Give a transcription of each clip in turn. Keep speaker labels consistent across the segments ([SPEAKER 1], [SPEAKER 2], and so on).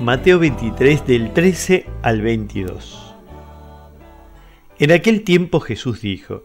[SPEAKER 1] Mateo 23 del 13 al 22. En aquel tiempo Jesús dijo,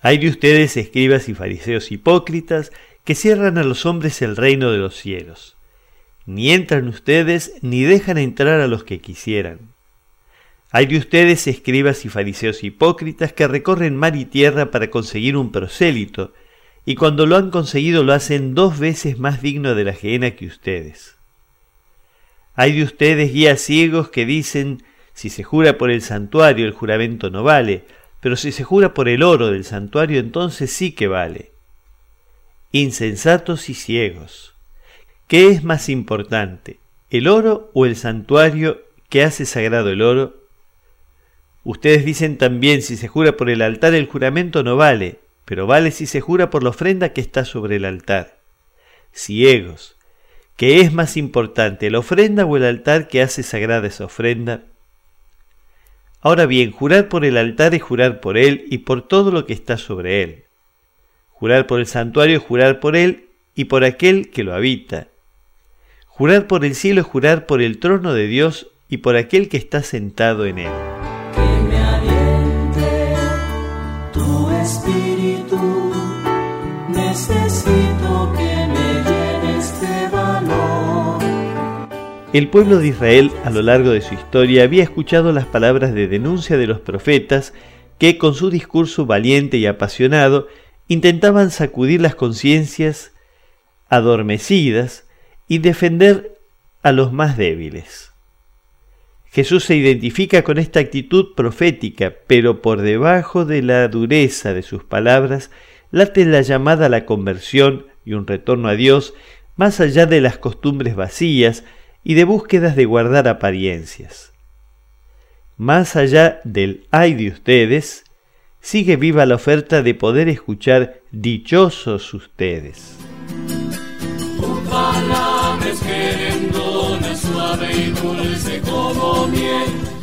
[SPEAKER 1] Hay de ustedes escribas y fariseos hipócritas que cierran a los hombres el reino de los cielos. Ni entran ustedes ni dejan entrar a los que quisieran. Hay de ustedes escribas y fariseos hipócritas que recorren mar y tierra para conseguir un prosélito, y cuando lo han conseguido lo hacen dos veces más digno de la gehenna que ustedes. Hay de ustedes guías ciegos que dicen, si se jura por el santuario el juramento no vale, pero si se jura por el oro del santuario entonces sí que vale. Insensatos y ciegos. ¿Qué es más importante, el oro o el santuario que hace sagrado el oro? Ustedes dicen también, si se jura por el altar el juramento no vale, pero vale si se jura por la ofrenda que está sobre el altar. Ciegos, ¿Qué es más importante, la ofrenda o el altar que hace sagrada esa ofrenda? Ahora bien, jurar por el altar es jurar por él y por todo lo que está sobre él. Jurar por el santuario es jurar por él y por aquel que lo habita. Jurar por el cielo es jurar por el trono de Dios y por aquel que está sentado en él.
[SPEAKER 2] Que me aliente tu espíritu,
[SPEAKER 1] El pueblo de Israel a lo largo de su historia había escuchado las palabras de denuncia de los profetas que con su discurso valiente y apasionado intentaban sacudir las conciencias adormecidas y defender a los más débiles. Jesús se identifica con esta actitud profética, pero por debajo de la dureza de sus palabras late la llamada a la conversión y un retorno a Dios más allá de las costumbres vacías y de búsquedas de guardar apariencias. Más allá del ay de ustedes, sigue viva la oferta de poder escuchar dichosos ustedes.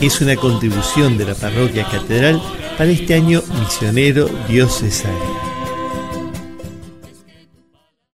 [SPEAKER 1] Es una contribución de la parroquia catedral para este año misionero diocesano.